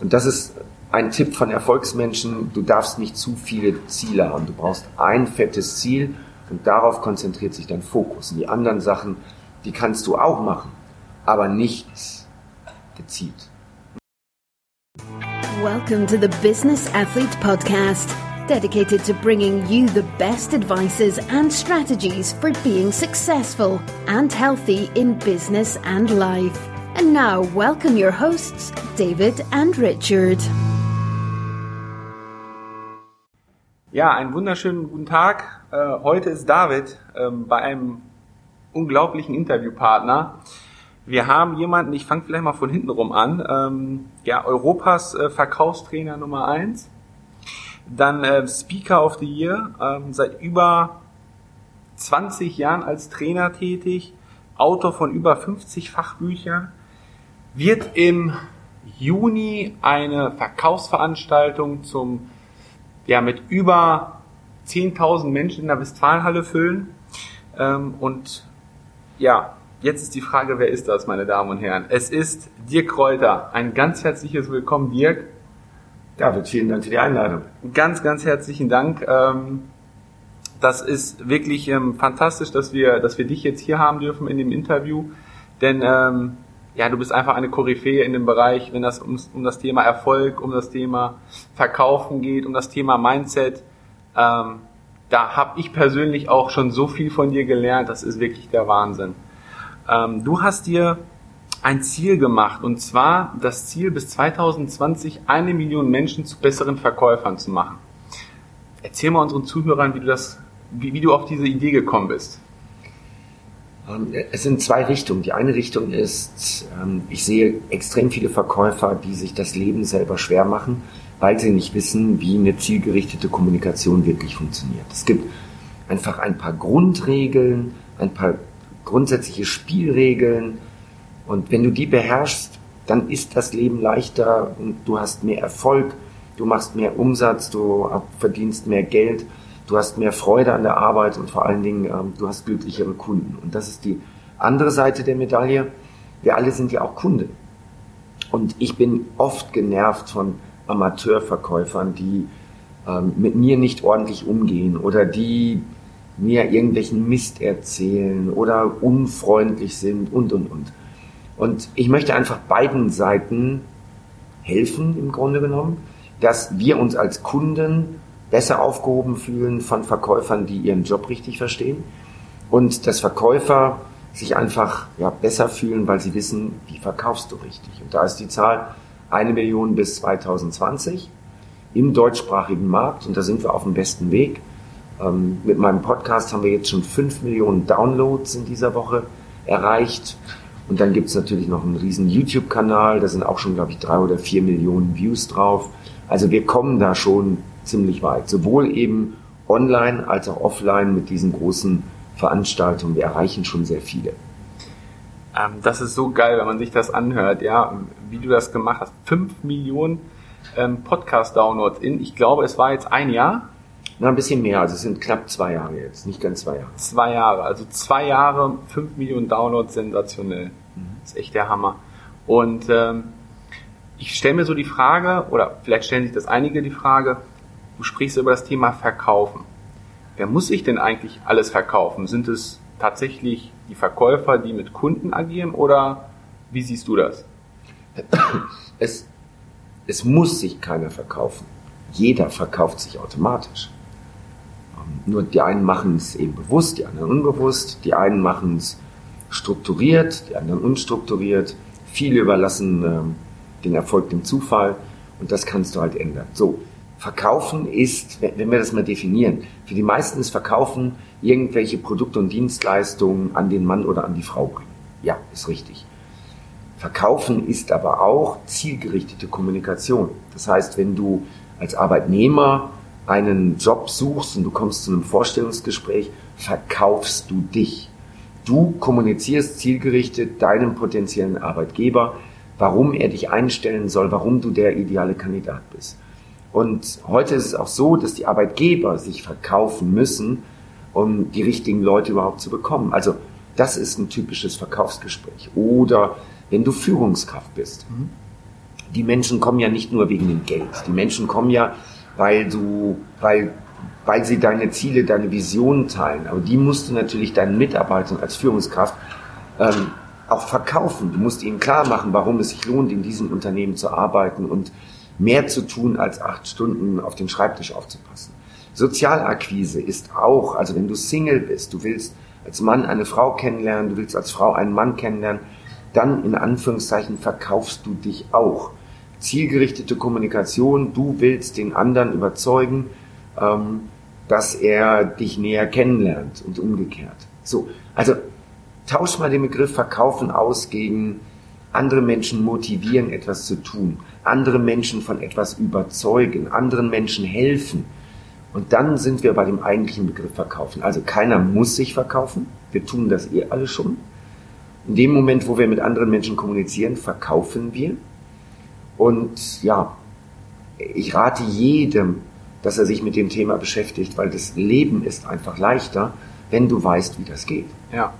Und das ist ein Tipp von Erfolgsmenschen, du darfst nicht zu viele Ziele haben. Du brauchst ein fettes Ziel und darauf konzentriert sich dein Fokus. Und die anderen Sachen, die kannst du auch machen, aber nicht gezielt. Welcome to the Business Athlete Podcast, dedicated to bringing you the best advices and strategies for being successful and healthy in business and life. And now, welcome your hosts, David and Richard. Ja, einen wunderschönen guten Tag. Äh, heute ist David ähm, bei einem unglaublichen Interviewpartner. Wir haben jemanden, ich fange vielleicht mal von hinten rum an, ähm, ja, Europas äh, Verkaufstrainer Nummer eins, dann äh, Speaker of the Year, ähm, seit über 20 Jahren als Trainer tätig, Autor von über 50 Fachbüchern, wird im Juni eine Verkaufsveranstaltung zum, ja, mit über 10.000 Menschen in der Westfalenhalle füllen. Ähm, und ja, jetzt ist die Frage, wer ist das, meine Damen und Herren? Es ist Dirk Kräuter. Ein ganz herzliches Willkommen, Dirk. David, vielen Dank für die Einladung. Ganz, ganz herzlichen Dank. Ähm, das ist wirklich ähm, fantastisch, dass wir, dass wir dich jetzt hier haben dürfen in dem Interview. Denn ähm, ja, du bist einfach eine Koryphäe in dem Bereich, wenn das um, um das Thema Erfolg, um das Thema Verkaufen geht, um das Thema Mindset. Ähm, da habe ich persönlich auch schon so viel von dir gelernt, das ist wirklich der Wahnsinn. Ähm, du hast dir ein Ziel gemacht und zwar das Ziel bis 2020 eine Million Menschen zu besseren Verkäufern zu machen. Erzähl mal unseren Zuhörern, wie du das, wie, wie du auf diese Idee gekommen bist. Ähm, es sind zwei Richtungen. Die eine Richtung ist, ähm, ich sehe extrem viele Verkäufer, die sich das Leben selber schwer machen, weil sie nicht wissen, wie eine zielgerichtete Kommunikation wirklich funktioniert. Es gibt einfach ein paar Grundregeln, ein paar grundsätzliche Spielregeln und wenn du die beherrschst, dann ist das Leben leichter und du hast mehr Erfolg, du machst mehr Umsatz, du verdienst mehr Geld du hast mehr Freude an der Arbeit und vor allen Dingen, ähm, du hast glücklichere Kunden. Und das ist die andere Seite der Medaille. Wir alle sind ja auch Kunden. Und ich bin oft genervt von Amateurverkäufern, die ähm, mit mir nicht ordentlich umgehen oder die mir irgendwelchen Mist erzählen oder unfreundlich sind und, und, und. Und ich möchte einfach beiden Seiten helfen, im Grunde genommen, dass wir uns als Kunden besser aufgehoben fühlen von Verkäufern, die ihren Job richtig verstehen und dass Verkäufer sich einfach ja, besser fühlen, weil sie wissen, wie verkaufst du richtig. Und da ist die Zahl eine Million bis 2020 im deutschsprachigen Markt und da sind wir auf dem besten Weg. Ähm, mit meinem Podcast haben wir jetzt schon fünf Millionen Downloads in dieser Woche erreicht. Und dann gibt es natürlich noch einen riesen YouTube-Kanal, da sind auch schon, glaube ich, drei oder vier Millionen Views drauf. Also wir kommen da schon ziemlich weit. Sowohl eben online als auch offline mit diesen großen Veranstaltungen. Wir erreichen schon sehr viele. Ähm, das ist so geil, wenn man sich das anhört, ja, wie du das gemacht hast. Fünf Millionen ähm, Podcast-Downloads in, ich glaube, es war jetzt ein Jahr. Na, ein bisschen mehr, also es sind knapp zwei Jahre jetzt, nicht ganz zwei Jahre. Zwei Jahre, also zwei Jahre, fünf Millionen Downloads, sensationell. Mhm. Das ist echt der Hammer. Und ähm, ich stelle mir so die Frage, oder vielleicht stellen sich das einige die Frage, Du sprichst über das Thema Verkaufen. Wer muss sich denn eigentlich alles verkaufen? Sind es tatsächlich die Verkäufer, die mit Kunden agieren oder wie siehst du das? Es, es muss sich keiner verkaufen. Jeder verkauft sich automatisch. Ähm, nur die einen machen es eben bewusst, die anderen unbewusst. Die einen machen es strukturiert, die anderen unstrukturiert. Viele überlassen ähm, den Erfolg dem Zufall und das kannst du halt ändern. So, Verkaufen ist, wenn wir das mal definieren, für die meisten ist Verkaufen irgendwelche Produkte und Dienstleistungen an den Mann oder an die Frau bringen. Ja, ist richtig. Verkaufen ist aber auch zielgerichtete Kommunikation. Das heißt, wenn du als Arbeitnehmer einen Job suchst und du kommst zu einem Vorstellungsgespräch, verkaufst du dich. Du kommunizierst zielgerichtet deinem potenziellen Arbeitgeber, warum er dich einstellen soll, warum du der ideale Kandidat bist. Und heute ist es auch so, dass die Arbeitgeber sich verkaufen müssen, um die richtigen Leute überhaupt zu bekommen. Also das ist ein typisches Verkaufsgespräch. Oder wenn du Führungskraft bist. Mhm. die Menschen kommen ja nicht nur wegen dem Geld. Die Menschen kommen ja, weil du, weil, weil sie deine Ziele, deine Visionen teilen. Aber die musst du natürlich deinen Mitarbeitern als Führungskraft ähm, auch verkaufen. Du musst ihnen klar machen, warum es sich lohnt, in diesem Unternehmen zu arbeiten und mehr zu tun, als acht Stunden auf dem Schreibtisch aufzupassen. Sozialakquise ist auch, also wenn du Single bist, du willst als Mann eine Frau kennenlernen, du willst als Frau einen Mann kennenlernen, dann in Anführungszeichen verkaufst du dich auch. Zielgerichtete Kommunikation, du willst den anderen überzeugen, ähm, dass er dich näher kennenlernt und umgekehrt. So, also tausch mal den Begriff Verkaufen aus gegen andere Menschen motivieren, etwas zu tun, andere Menschen von etwas überzeugen, anderen Menschen helfen. Und dann sind wir bei dem eigentlichen Begriff Verkaufen. Also keiner muss sich verkaufen, wir tun das eh alle schon. In dem Moment, wo wir mit anderen Menschen kommunizieren, verkaufen wir. Und ja, ich rate jedem, dass er sich mit dem Thema beschäftigt, weil das Leben ist einfach leichter, wenn du weißt, wie das geht. Ja.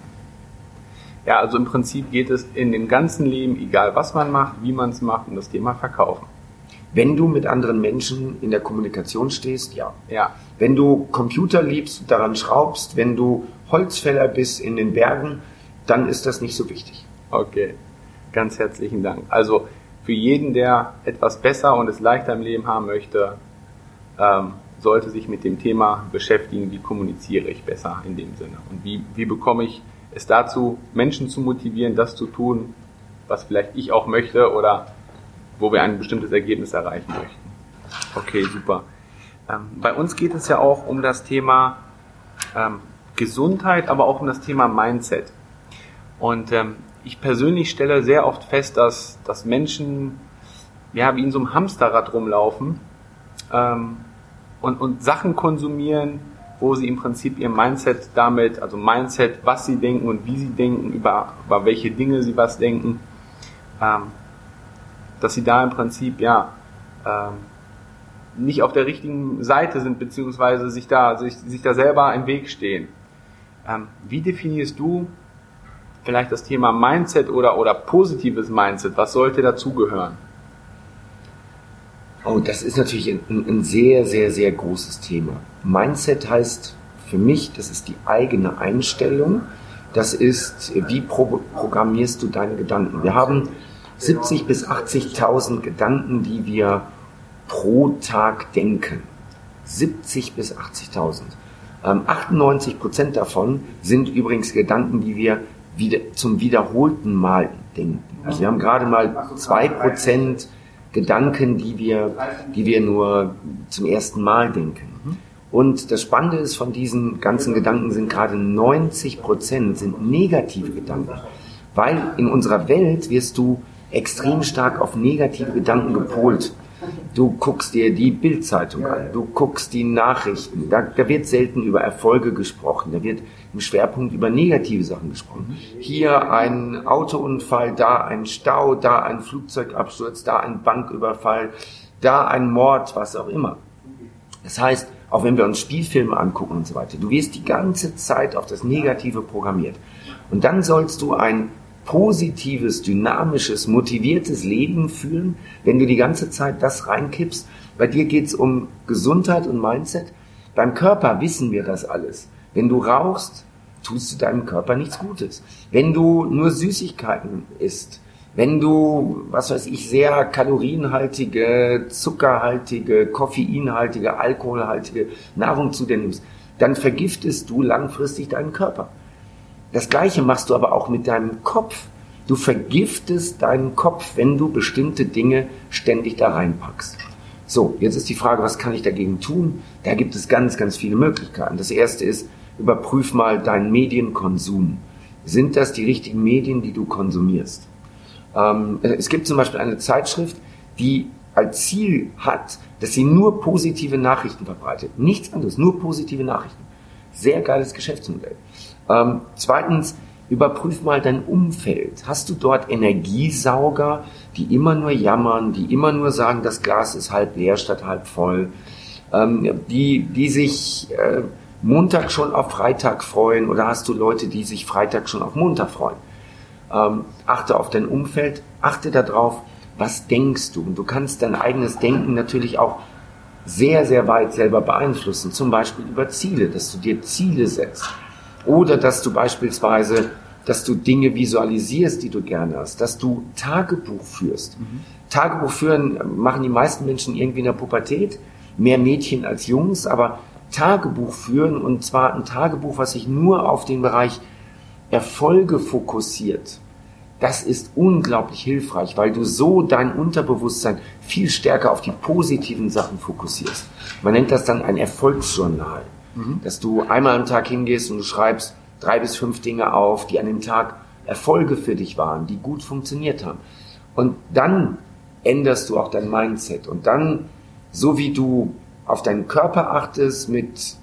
Ja, also im Prinzip geht es in dem ganzen Leben, egal was man macht, wie man es macht, um das Thema Verkaufen. Wenn du mit anderen Menschen in der Kommunikation stehst, ja. Ja. Wenn du Computer liebst, daran schraubst, wenn du Holzfäller bist in den Bergen, dann ist das nicht so wichtig. Okay, ganz herzlichen Dank. Also für jeden, der etwas besser und es leichter im Leben haben möchte, ähm, sollte sich mit dem Thema beschäftigen, wie kommuniziere ich besser in dem Sinne und wie, wie bekomme ich es dazu, Menschen zu motivieren, das zu tun, was vielleicht ich auch möchte oder wo wir ein bestimmtes Ergebnis erreichen möchten. Okay, super. Ähm, bei uns geht es ja auch um das Thema ähm, Gesundheit, aber auch um das Thema Mindset. Und ähm, ich persönlich stelle sehr oft fest, dass, dass Menschen ja, wie in so einem Hamsterrad rumlaufen ähm, und, und Sachen konsumieren, wo sie im Prinzip ihr Mindset damit, also Mindset, was sie denken und wie sie denken, über, über welche Dinge sie was denken, ähm, dass sie da im Prinzip ja ähm, nicht auf der richtigen Seite sind, beziehungsweise sich da, sich, sich da selber im Weg stehen. Ähm, wie definierst du vielleicht das Thema Mindset oder, oder positives Mindset? Was sollte dazugehören? Oh, das ist natürlich ein, ein, sehr, sehr, sehr großes Thema. Mindset heißt für mich, das ist die eigene Einstellung. Das ist, wie pro programmierst du deine Gedanken? Wir haben 70 bis 80.000 Gedanken, die wir pro Tag denken. 70 bis 80.000. Ähm, 98 Prozent davon sind übrigens Gedanken, die wir wieder, zum wiederholten Mal denken. Also wir haben gerade mal zwei Prozent Gedanken, die wir, die wir nur zum ersten Mal denken. Und das Spannende ist, von diesen ganzen Gedanken sind gerade 90 Prozent sind negative Gedanken. Weil in unserer Welt wirst du extrem stark auf negative Gedanken gepolt. Du guckst dir die Bildzeitung an, du guckst die Nachrichten, da, da wird selten über Erfolge gesprochen, da wird im Schwerpunkt über negative Sachen gesprochen. Hier ein Autounfall, da ein Stau, da ein Flugzeugabsturz, da ein Banküberfall, da ein Mord, was auch immer. Das heißt, auch wenn wir uns Spielfilme angucken und so weiter, du wirst die ganze Zeit auf das Negative programmiert. Und dann sollst du ein positives, dynamisches, motiviertes Leben führen, wenn du die ganze Zeit das reinkippst. Bei dir geht's um Gesundheit und Mindset. Beim Körper wissen wir das alles. Wenn du rauchst, tust du deinem Körper nichts Gutes. Wenn du nur Süßigkeiten isst, wenn du, was weiß ich, sehr kalorienhaltige, zuckerhaltige, koffeinhaltige, alkoholhaltige Nahrung zu dir nimmst, dann vergiftest du langfristig deinen Körper. Das gleiche machst du aber auch mit deinem Kopf. Du vergiftest deinen Kopf, wenn du bestimmte Dinge ständig da reinpackst. So, jetzt ist die Frage, was kann ich dagegen tun? Da gibt es ganz, ganz viele Möglichkeiten. Das erste ist, überprüf mal deinen Medienkonsum. Sind das die richtigen Medien, die du konsumierst? Ähm, es gibt zum Beispiel eine Zeitschrift, die als Ziel hat, dass sie nur positive Nachrichten verbreitet. Nichts anderes, nur positive Nachrichten. Sehr geiles Geschäftsmodell. Ähm, zweitens, überprüf mal dein Umfeld. Hast du dort Energiesauger, die immer nur jammern, die immer nur sagen, das Glas ist halb leer statt halb voll, ähm, die, die sich äh, Montag schon auf Freitag freuen oder hast du Leute, die sich Freitag schon auf Montag freuen? Ähm, achte auf dein Umfeld, achte darauf, was denkst du? Und du kannst dein eigenes Denken natürlich auch sehr, sehr weit selber beeinflussen. Zum Beispiel über Ziele, dass du dir Ziele setzt. Oder dass du beispielsweise, dass du Dinge visualisierst, die du gerne hast. Dass du Tagebuch führst. Mhm. Tagebuch führen machen die meisten Menschen irgendwie in der Pubertät. Mehr Mädchen als Jungs, aber Tagebuch führen und zwar ein Tagebuch, was sich nur auf den Bereich Erfolge fokussiert das ist unglaublich hilfreich, weil du so dein Unterbewusstsein viel stärker auf die positiven Sachen fokussierst. Man nennt das dann ein Erfolgsjournal, mhm. dass du einmal am Tag hingehst und du schreibst drei bis fünf Dinge auf, die an dem Tag Erfolge für dich waren, die gut funktioniert haben. Und dann änderst du auch dein Mindset und dann, so wie du auf deinen Körper achtest mit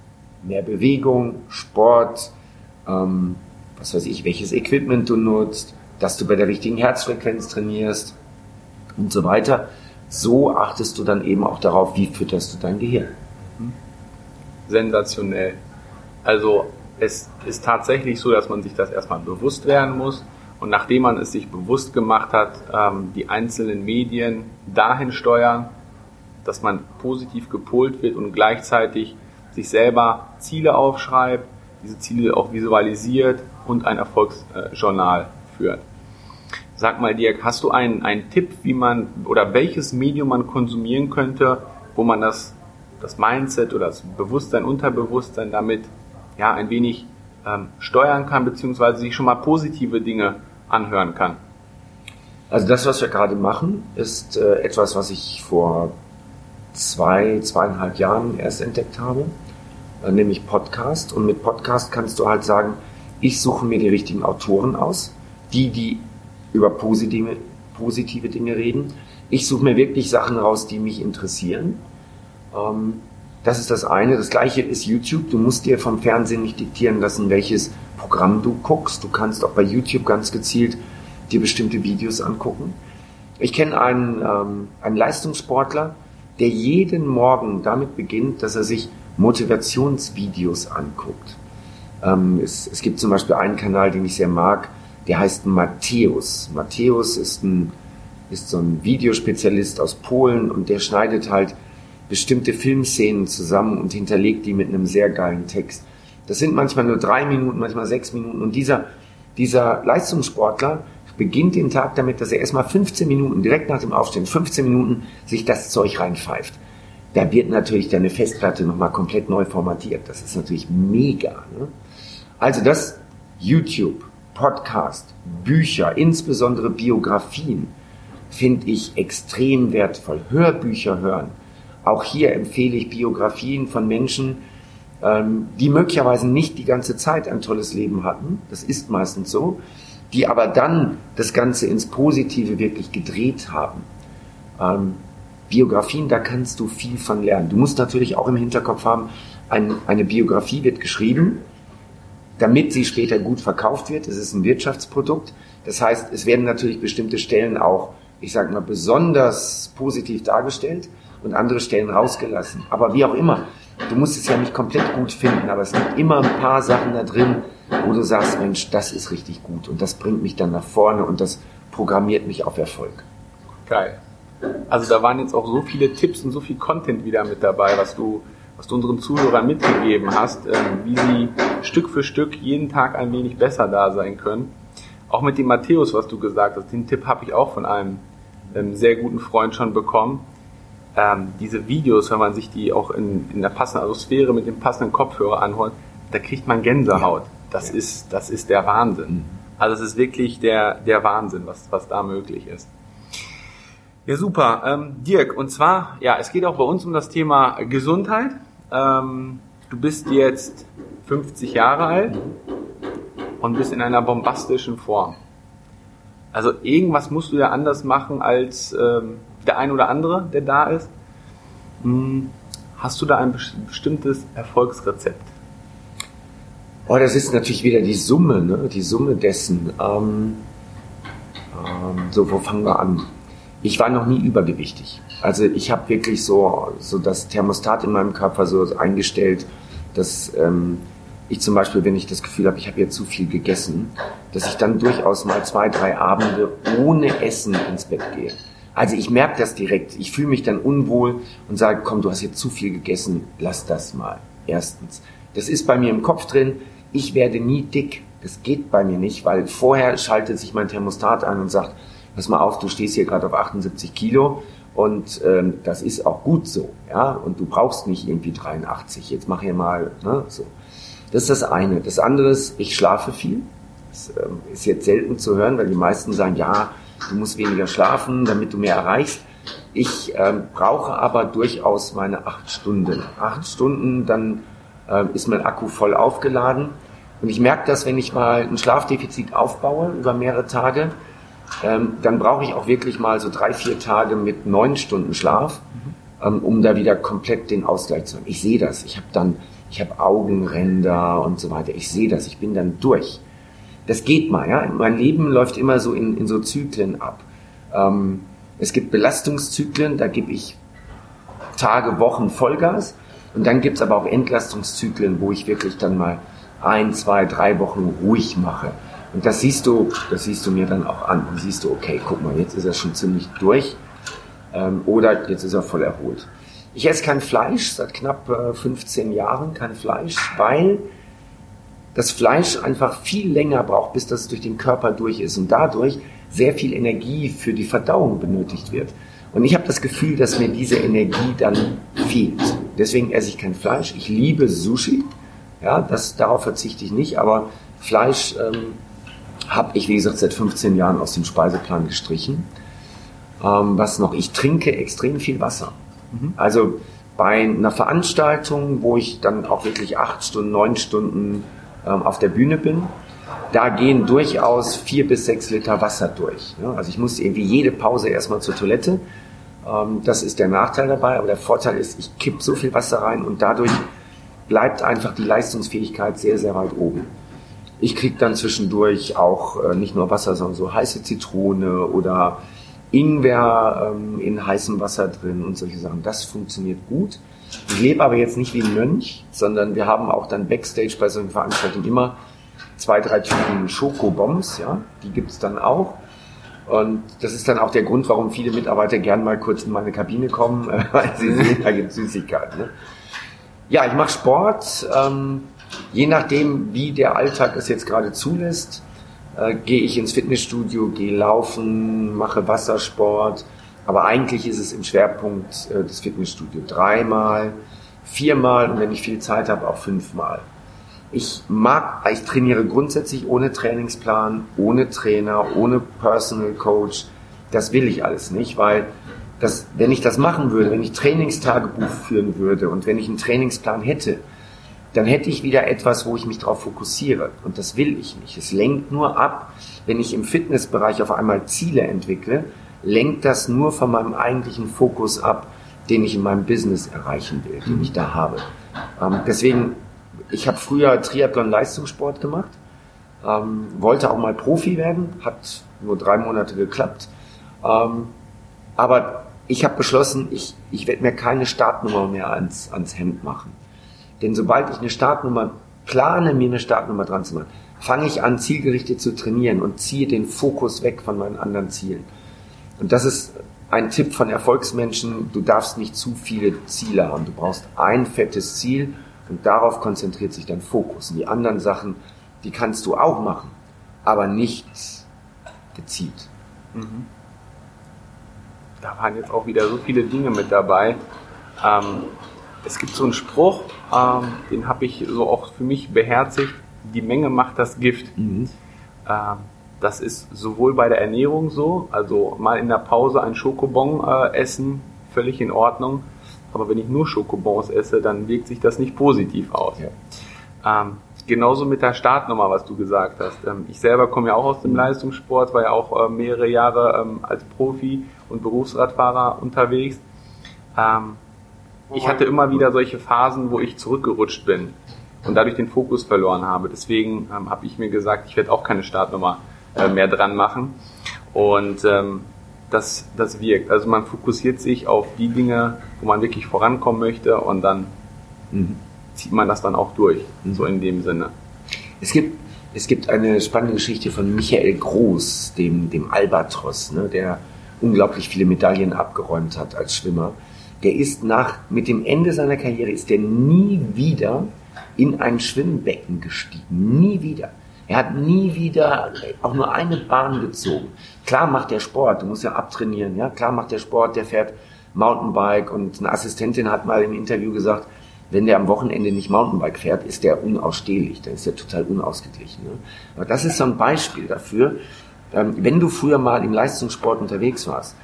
mehr Bewegung, Sport, ähm, was weiß ich, welches Equipment du nutzt, dass du bei der richtigen Herzfrequenz trainierst und so weiter. So achtest du dann eben auch darauf, wie fütterst du dein Gehirn. Sensationell. Also es ist tatsächlich so, dass man sich das erstmal bewusst werden muss. Und nachdem man es sich bewusst gemacht hat, ähm, die einzelnen Medien dahin steuern, dass man positiv gepolt wird und gleichzeitig sich selber Ziele aufschreibt, diese Ziele auch visualisiert und ein Erfolgsjournal führt. Sag mal, Dirk, hast du einen, einen Tipp, wie man oder welches Medium man konsumieren könnte, wo man das, das Mindset oder das Bewusstsein, Unterbewusstsein damit ja ein wenig ähm, steuern kann, beziehungsweise sich schon mal positive Dinge anhören kann? Also das, was wir gerade machen, ist äh, etwas, was ich vor zwei, zweieinhalb Jahren erst entdeckt habe, äh, nämlich Podcast. Und mit Podcast kannst du halt sagen, ich suche mir die richtigen Autoren aus, die, die über positive, positive Dinge reden. Ich suche mir wirklich Sachen raus, die mich interessieren. Ähm, das ist das eine. Das gleiche ist YouTube. Du musst dir vom Fernsehen nicht diktieren lassen, welches Programm du guckst. Du kannst auch bei YouTube ganz gezielt dir bestimmte Videos angucken. Ich kenne einen, ähm, einen Leistungssportler, der jeden Morgen damit beginnt, dass er sich Motivationsvideos anguckt. Ähm, es, es gibt zum Beispiel einen Kanal, den ich sehr mag, der heißt Matthäus. Matthäus ist, ein, ist so ein Videospezialist aus Polen und der schneidet halt bestimmte Filmszenen zusammen und hinterlegt die mit einem sehr geilen Text. Das sind manchmal nur drei Minuten, manchmal sechs Minuten und dieser, dieser Leistungssportler beginnt den Tag damit, dass er erstmal 15 Minuten, direkt nach dem Aufstehen, 15 Minuten sich das Zeug reinpfeift. Da wird natürlich deine Festplatte nochmal komplett neu formatiert. Das ist natürlich mega. Ne? Also das YouTube, Podcast, Bücher, insbesondere Biografien, finde ich extrem wertvoll. Hörbücher hören. Auch hier empfehle ich Biografien von Menschen, ähm, die möglicherweise nicht die ganze Zeit ein tolles Leben hatten. Das ist meistens so. Die aber dann das Ganze ins Positive wirklich gedreht haben. Ähm, Biografien, da kannst du viel von lernen. Du musst natürlich auch im Hinterkopf haben, ein, eine Biografie wird geschrieben damit sie später gut verkauft wird. Es ist ein Wirtschaftsprodukt. Das heißt, es werden natürlich bestimmte Stellen auch, ich sage mal, besonders positiv dargestellt und andere Stellen rausgelassen. Aber wie auch immer, du musst es ja nicht komplett gut finden, aber es gibt immer ein paar Sachen da drin, wo du sagst, Mensch, das ist richtig gut und das bringt mich dann nach vorne und das programmiert mich auf Erfolg. Geil. Also da waren jetzt auch so viele Tipps und so viel Content wieder mit dabei, was du was du unseren Zuhörern mitgegeben hast, ähm, wie sie Stück für Stück jeden Tag ein wenig besser da sein können. Auch mit dem Matthäus, was du gesagt hast, den Tipp habe ich auch von einem ähm, sehr guten Freund schon bekommen. Ähm, diese Videos, wenn man sich die auch in, in der passenden Atmosphäre mit dem passenden Kopfhörer anhört, da kriegt man Gänsehaut. Das ja. ist, das ist der Wahnsinn. Mhm. Also es ist wirklich der, der Wahnsinn, was, was da möglich ist. Ja, super. Ähm, Dirk, und zwar, ja, es geht auch bei uns um das Thema Gesundheit. Ähm, du bist jetzt 50 Jahre alt und bist in einer bombastischen Form. Also irgendwas musst du ja anders machen als ähm, der ein oder andere, der da ist. Hm, hast du da ein bestimmtes Erfolgsrezept? Oh, das ist natürlich wieder die Summe, ne? die Summe dessen. Ähm, ähm, so, wo fangen wir an? Ich war noch nie übergewichtig. Also ich habe wirklich so, so das Thermostat in meinem Körper so eingestellt, dass ähm, ich zum Beispiel, wenn ich das Gefühl habe, ich habe jetzt zu viel gegessen, dass ich dann durchaus mal zwei, drei Abende ohne Essen ins Bett gehe. Also ich merke das direkt. Ich fühle mich dann unwohl und sage, komm, du hast jetzt zu viel gegessen, lass das mal. Erstens. Das ist bei mir im Kopf drin. Ich werde nie dick. Das geht bei mir nicht, weil vorher schaltet sich mein Thermostat an und sagt, pass mal auf, du stehst hier gerade auf 78 Kilo und ähm, das ist auch gut so, ja. Und du brauchst nicht irgendwie 83. Jetzt mach hier mal, ne, so. Das ist das eine. Das andere ist, ich schlafe viel. Das ähm, ist jetzt selten zu hören, weil die meisten sagen, ja, du musst weniger schlafen, damit du mehr erreichst. Ich ähm, brauche aber durchaus meine acht Stunden. Acht Stunden, dann äh, ist mein Akku voll aufgeladen. Und ich merke das, wenn ich mal ein Schlafdefizit aufbaue über mehrere Tage, ähm, dann brauche ich auch wirklich mal so drei, vier Tage mit neun Stunden Schlaf, ähm, um da wieder komplett den Ausgleich zu haben. Ich sehe das. Ich habe dann, ich habe Augenränder und so weiter. Ich sehe das. Ich bin dann durch das geht mal, ja. Mein Leben läuft immer so in, in so Zyklen ab. Ähm, es gibt Belastungszyklen, da gebe ich Tage, Wochen Vollgas. Und dann gibt es aber auch Entlastungszyklen, wo ich wirklich dann mal ein, zwei, drei Wochen ruhig mache. Und das siehst du, das siehst du mir dann auch an. Dann siehst du, okay, guck mal, jetzt ist er schon ziemlich durch. Ähm, oder jetzt ist er voll erholt. Ich esse kein Fleisch seit knapp äh, 15 Jahren, kein Fleisch, weil das Fleisch einfach viel länger braucht, bis das durch den Körper durch ist und dadurch sehr viel Energie für die Verdauung benötigt wird. Und ich habe das Gefühl, dass mir diese Energie dann fehlt. Deswegen esse ich kein Fleisch. Ich liebe Sushi. Ja, das, darauf verzichte ich nicht, aber Fleisch ähm, habe ich, wie gesagt, seit 15 Jahren aus dem Speiseplan gestrichen. Ähm, was noch? Ich trinke extrem viel Wasser. Mhm. Also bei einer Veranstaltung, wo ich dann auch wirklich acht Stunden, neun Stunden ähm, auf der Bühne bin, da gehen durchaus vier bis sechs Liter Wasser durch. Ne? Also ich muss irgendwie jede Pause erstmal zur Toilette. Ähm, das ist der Nachteil dabei, aber der Vorteil ist, ich kipp so viel Wasser rein und dadurch bleibt einfach die Leistungsfähigkeit sehr, sehr weit oben. Ich kriege dann zwischendurch auch äh, nicht nur Wasser, sondern so heiße Zitrone oder Ingwer ähm, in heißem Wasser drin und solche Sachen. Das funktioniert gut. Ich lebe aber jetzt nicht wie ein Mönch, sondern wir haben auch dann Backstage bei solchen Veranstaltungen immer zwei, drei Typen Schokobombs, ja, die gibt's dann auch. Und das ist dann auch der Grund, warum viele Mitarbeiter gern mal kurz in meine Kabine kommen, weil sie sehen, da gibt's Süßigkeiten. Ne? Ja, ich mache Sport. Ähm, je nachdem, wie der Alltag es jetzt gerade zulässt, äh, gehe ich ins Fitnessstudio, gehe laufen, mache Wassersport, aber eigentlich ist es im Schwerpunkt äh, des Fitnessstudio dreimal, viermal und wenn ich viel Zeit habe, auch fünfmal. Ich mag, ich trainiere grundsätzlich ohne Trainingsplan, ohne Trainer, ohne Personal Coach. Das will ich alles nicht, weil das, wenn ich das machen würde, wenn ich Trainingstagebuch führen würde und wenn ich einen Trainingsplan hätte, dann hätte ich wieder etwas, wo ich mich darauf fokussiere. Und das will ich nicht. Es lenkt nur ab, wenn ich im Fitnessbereich auf einmal Ziele entwickle, lenkt das nur von meinem eigentlichen Fokus ab, den ich in meinem Business erreichen will, den ich da habe. Ähm, deswegen, ich habe früher Triathlon-Leistungssport gemacht, ähm, wollte auch mal Profi werden, hat nur drei Monate geklappt. Ähm, aber ich habe beschlossen, ich, ich werde mir keine Startnummer mehr ans, ans Hemd machen. Denn sobald ich eine Startnummer plane, mir eine Startnummer dran zu machen, fange ich an, zielgerichtet zu trainieren und ziehe den Fokus weg von meinen anderen Zielen. Und das ist ein Tipp von Erfolgsmenschen, du darfst nicht zu viele Ziele haben. Du brauchst ein fettes Ziel und darauf konzentriert sich dein Fokus. Und die anderen Sachen, die kannst du auch machen, aber nicht gezielt. Mhm. Da waren jetzt auch wieder so viele Dinge mit dabei. Ähm, es gibt so einen Spruch, ähm, den habe ich so auch für mich beherzigt. Die Menge macht das Gift. Mhm. Ähm, das ist sowohl bei der Ernährung so, also mal in der Pause ein Schokobon äh, essen, völlig in Ordnung. Aber wenn ich nur Schokobons esse, dann wirkt sich das nicht positiv aus. Ja. Ähm, genauso mit der Startnummer, was du gesagt hast. Ähm, ich selber komme ja auch aus dem mhm. Leistungssport, war ja auch äh, mehrere Jahre ähm, als Profi und Berufsradfahrer unterwegs. Ähm, ich hatte immer wieder solche Phasen, wo ich zurückgerutscht bin und dadurch den Fokus verloren habe. Deswegen ähm, habe ich mir gesagt, ich werde auch keine Startnummer äh, mehr dran machen. Und ähm, das, das wirkt. Also man fokussiert sich auf die Dinge, wo man wirklich vorankommen möchte und dann mhm. zieht man das dann auch durch, mhm. so in dem Sinne. Es gibt, es gibt eine spannende Geschichte von Michael Groß, dem, dem Albatros, ne, der unglaublich viele Medaillen abgeräumt hat als Schwimmer, der ist nach, mit dem Ende seiner Karriere ist der nie wieder in ein Schwimmbecken gestiegen. Nie wieder. Er hat nie wieder auch nur eine Bahn gezogen. Klar macht der Sport, du musst ja abtrainieren, ja. Klar macht der Sport, der fährt Mountainbike und eine Assistentin hat mal im Interview gesagt, wenn der am Wochenende nicht Mountainbike fährt, ist der unausstehlich, dann ist der total unausgeglichen. Ne? Aber das ist so ein Beispiel dafür, ähm, wenn du früher mal im Leistungssport unterwegs warst,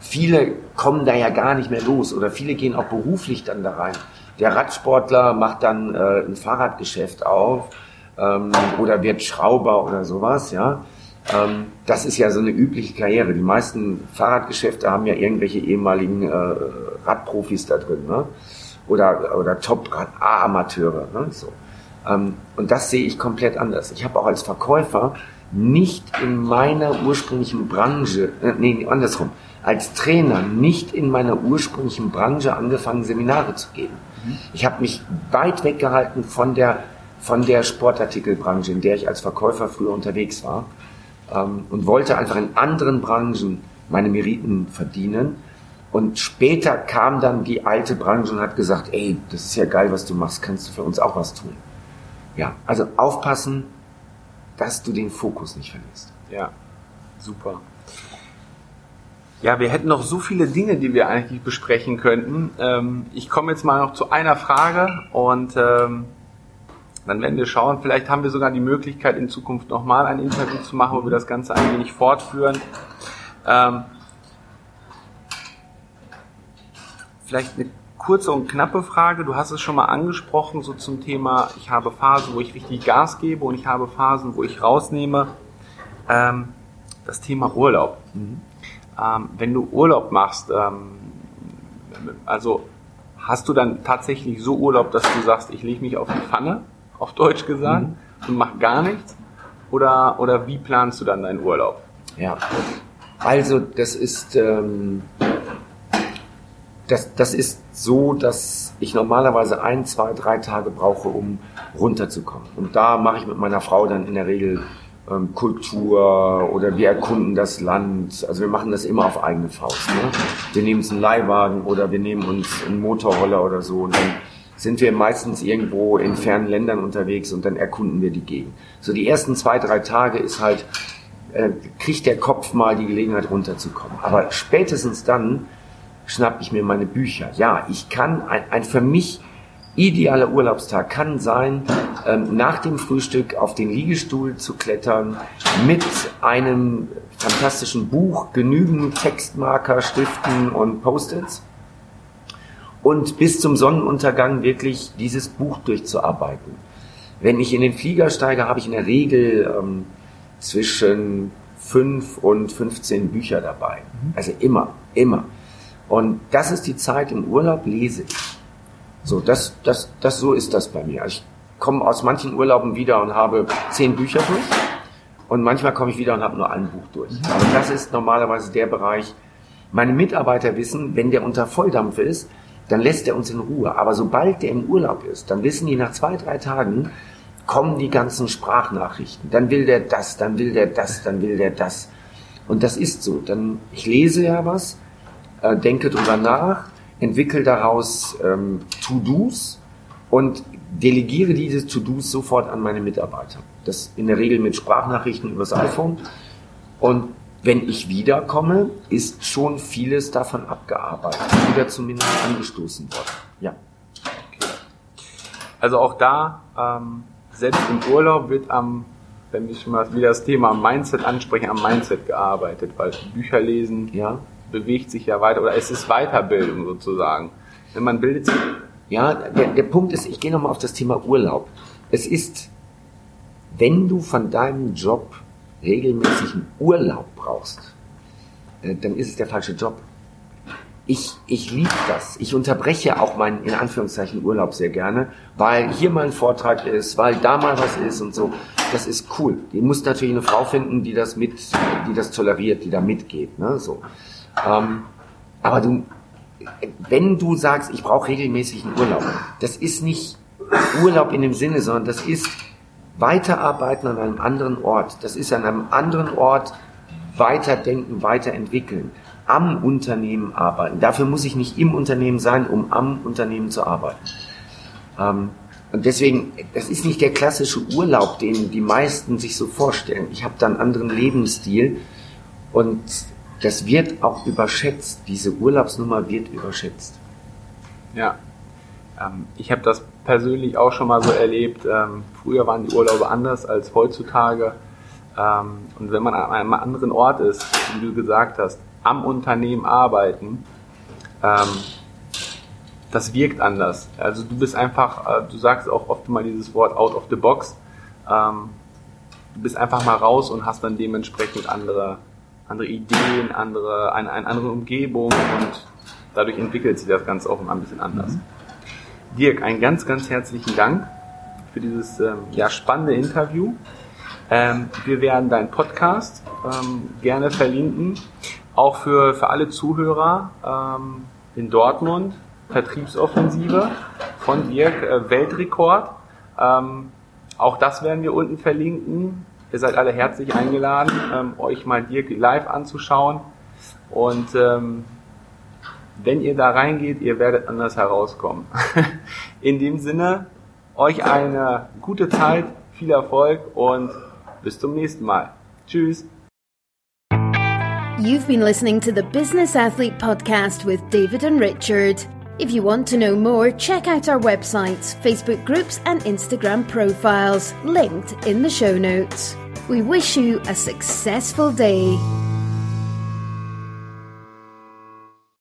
viele kommen da ja gar nicht mehr los oder viele gehen auch beruflich dann da rein. Der Radsportler macht dann äh, ein Fahrradgeschäft auf ähm, oder wird Schrauber oder sowas, ja. Ähm, das ist ja so eine übliche Karriere. Die meisten Fahrradgeschäfte haben ja irgendwelche ehemaligen äh, Radprofis da drin, ne? Oder, oder Top-Amateure, ne? So. Ähm, und das sehe ich komplett anders. Ich habe auch als Verkäufer nicht in meiner ursprünglichen Branche, äh, nee, andersrum, als Trainer nicht in meiner ursprünglichen Branche angefangen, Seminare zu geben. Mhm. Ich habe mich weit weggehalten von der, von der Sportartikelbranche, in der ich als Verkäufer früher unterwegs war ähm, und wollte einfach in anderen Branchen meine Meriten verdienen. Und später kam dann die alte Branche und hat gesagt, ey, das ist ja geil, was du machst, kannst du für uns auch was tun. Ja, also aufpassen, dass du den Fokus nicht verlierst. Ja, super. Ja, wir hätten noch so viele Dinge, die wir eigentlich besprechen könnten. Ähm, ich komme jetzt mal noch zu einer Frage und ähm, dann werden wir schauen. Vielleicht haben wir sogar die Möglichkeit, in Zukunft nochmal ein Interview zu machen, wo wir das Ganze ein wenig fortführen. Ähm, vielleicht eine kurze und knappe Frage. Du hast es schon mal angesprochen, so zum Thema, ich habe Phasen, wo ich richtig Gas gebe und ich habe Phasen, wo ich rausnehme. Ähm, das Thema Urlaub. Mhm. Ähm, wenn du Urlaub machst, ähm, also hast du dann tatsächlich so Urlaub, dass du sagst, ich lege mich auf die Pfanne, auf Deutsch gesagt, mhm. und mach gar nichts? Oder, oder wie planst du dann deinen Urlaub? Ja, also das ist, ähm, das, das ist so, dass ich normalerweise ein, zwei, drei Tage brauche, um runterzukommen. Und da mache ich mit meiner Frau dann in der Regel ähm, Kultur oder wir erkunden das Land. Also wir machen das immer auf eigene Faust. Ne? Wir nehmen uns einen Leihwagen oder wir nehmen uns einen Motorroller oder so und dann sind wir meistens irgendwo in fernen Ländern unterwegs und dann erkunden wir die Gegend. So die ersten zwei, drei Tage ist halt, äh, kriegt der Kopf mal die Gelegenheit runterzukommen. Aber spätestens dann schnapp ich mir meine Bücher. Ja, ich kann ein, ein für mich idealer Urlaubstag kann sein, ähm, nach dem Frühstück auf den Liegestuhl zu klettern, mit einem fantastischen Buch, genügend Textmarker, Stiften und Post-its und bis zum Sonnenuntergang wirklich dieses Buch durchzuarbeiten. Wenn ich in den Flieger steige, habe ich in der Regel ähm, zwischen fünf und 15 Bücher dabei. Mhm. Also immer, immer. Und das ist die Zeit im Urlaub, lese ich. So, das, das, das, so ist das bei mir. Ich komme aus manchen Urlauben wieder und habe zehn Bücher durch. Und manchmal komme ich wieder und habe nur ein Buch durch. Mhm. Aber das ist normalerweise der Bereich. Meine Mitarbeiter wissen, wenn der unter Volldampf ist, dann lässt er uns in Ruhe. Aber sobald der im Urlaub ist, dann wissen die nach zwei, drei Tagen, kommen die ganzen Sprachnachrichten. Dann will der das, dann will der das, dann will der das. Und das ist so. Dann, ich lese ja was, äh, denke drüber nach, entwickle daraus ähm, To-Dos und delegiere diese To-Dos sofort an meine Mitarbeiter. Das in der Regel mit Sprachnachrichten übers iPhone. Und wenn ich wiederkomme, ist schon vieles davon abgearbeitet oder zumindest angestoßen worden. Ja. Okay. Also auch da, ähm, selbst im Urlaub wird am, wenn ich mal wieder das Thema Mindset anspreche, am Mindset gearbeitet, weil Bücher lesen, ja bewegt sich ja weiter oder es ist Weiterbildung sozusagen. Wenn man bildet sich. Ja, der, der Punkt ist, ich gehe nochmal auf das Thema Urlaub. Es ist, wenn du von deinem Job regelmäßig einen Urlaub brauchst, äh, dann ist es der falsche Job. Ich, ich liebe das. Ich unterbreche auch meinen, in Anführungszeichen, Urlaub sehr gerne, weil hier mal ein Vortrag ist, weil da mal was ist und so. Das ist cool. Du musst natürlich eine Frau finden, die das mit, die das toleriert, die da mitgeht, ne, so. Ähm, aber du, wenn du sagst, ich brauche regelmäßig einen Urlaub, das ist nicht Urlaub in dem Sinne, sondern das ist Weiterarbeiten an einem anderen Ort. Das ist an einem anderen Ort weiterdenken, weiterentwickeln. am Unternehmen arbeiten. Dafür muss ich nicht im Unternehmen sein, um am Unternehmen zu arbeiten. Ähm, und deswegen, das ist nicht der klassische Urlaub, den die meisten sich so vorstellen. Ich habe da einen anderen Lebensstil und das wird auch überschätzt. Diese Urlaubsnummer wird überschätzt. Ja, ähm, ich habe das persönlich auch schon mal so erlebt. Ähm, früher waren die Urlaube anders als heutzutage. Ähm, und wenn man an einem anderen Ort ist, wie du gesagt hast, am Unternehmen arbeiten, ähm, das wirkt anders. Also du bist einfach, äh, du sagst auch oft mal dieses Wort out of the box. Ähm, du bist einfach mal raus und hast dann dementsprechend andere, andere Ideen, andere, eine, eine andere Umgebung und dadurch entwickelt sich das Ganze auch immer ein bisschen anders. Mhm. Dirk, einen ganz, ganz herzlichen Dank für dieses ähm, ja, spannende Interview. Ähm, wir werden deinen Podcast ähm, gerne verlinken, auch für, für alle Zuhörer ähm, in Dortmund. Vertriebsoffensive von Dirk, äh, Weltrekord. Ähm, auch das werden wir unten verlinken. Ihr seid alle herzlich eingeladen, ähm, euch mal Dirk live anzuschauen. Und wenn ihr da reingeht, ihr werdet anders herauskommen. In dem Sinne, euch eine gute Zeit, viel Erfolg und bis zum nächsten Mal. Tschüss. You've been listening to the Business Athlete Podcast with David and Richard. If you want to know more, check out our websites, Facebook groups, and Instagram profiles, linked in the show notes. We wish you a successful day.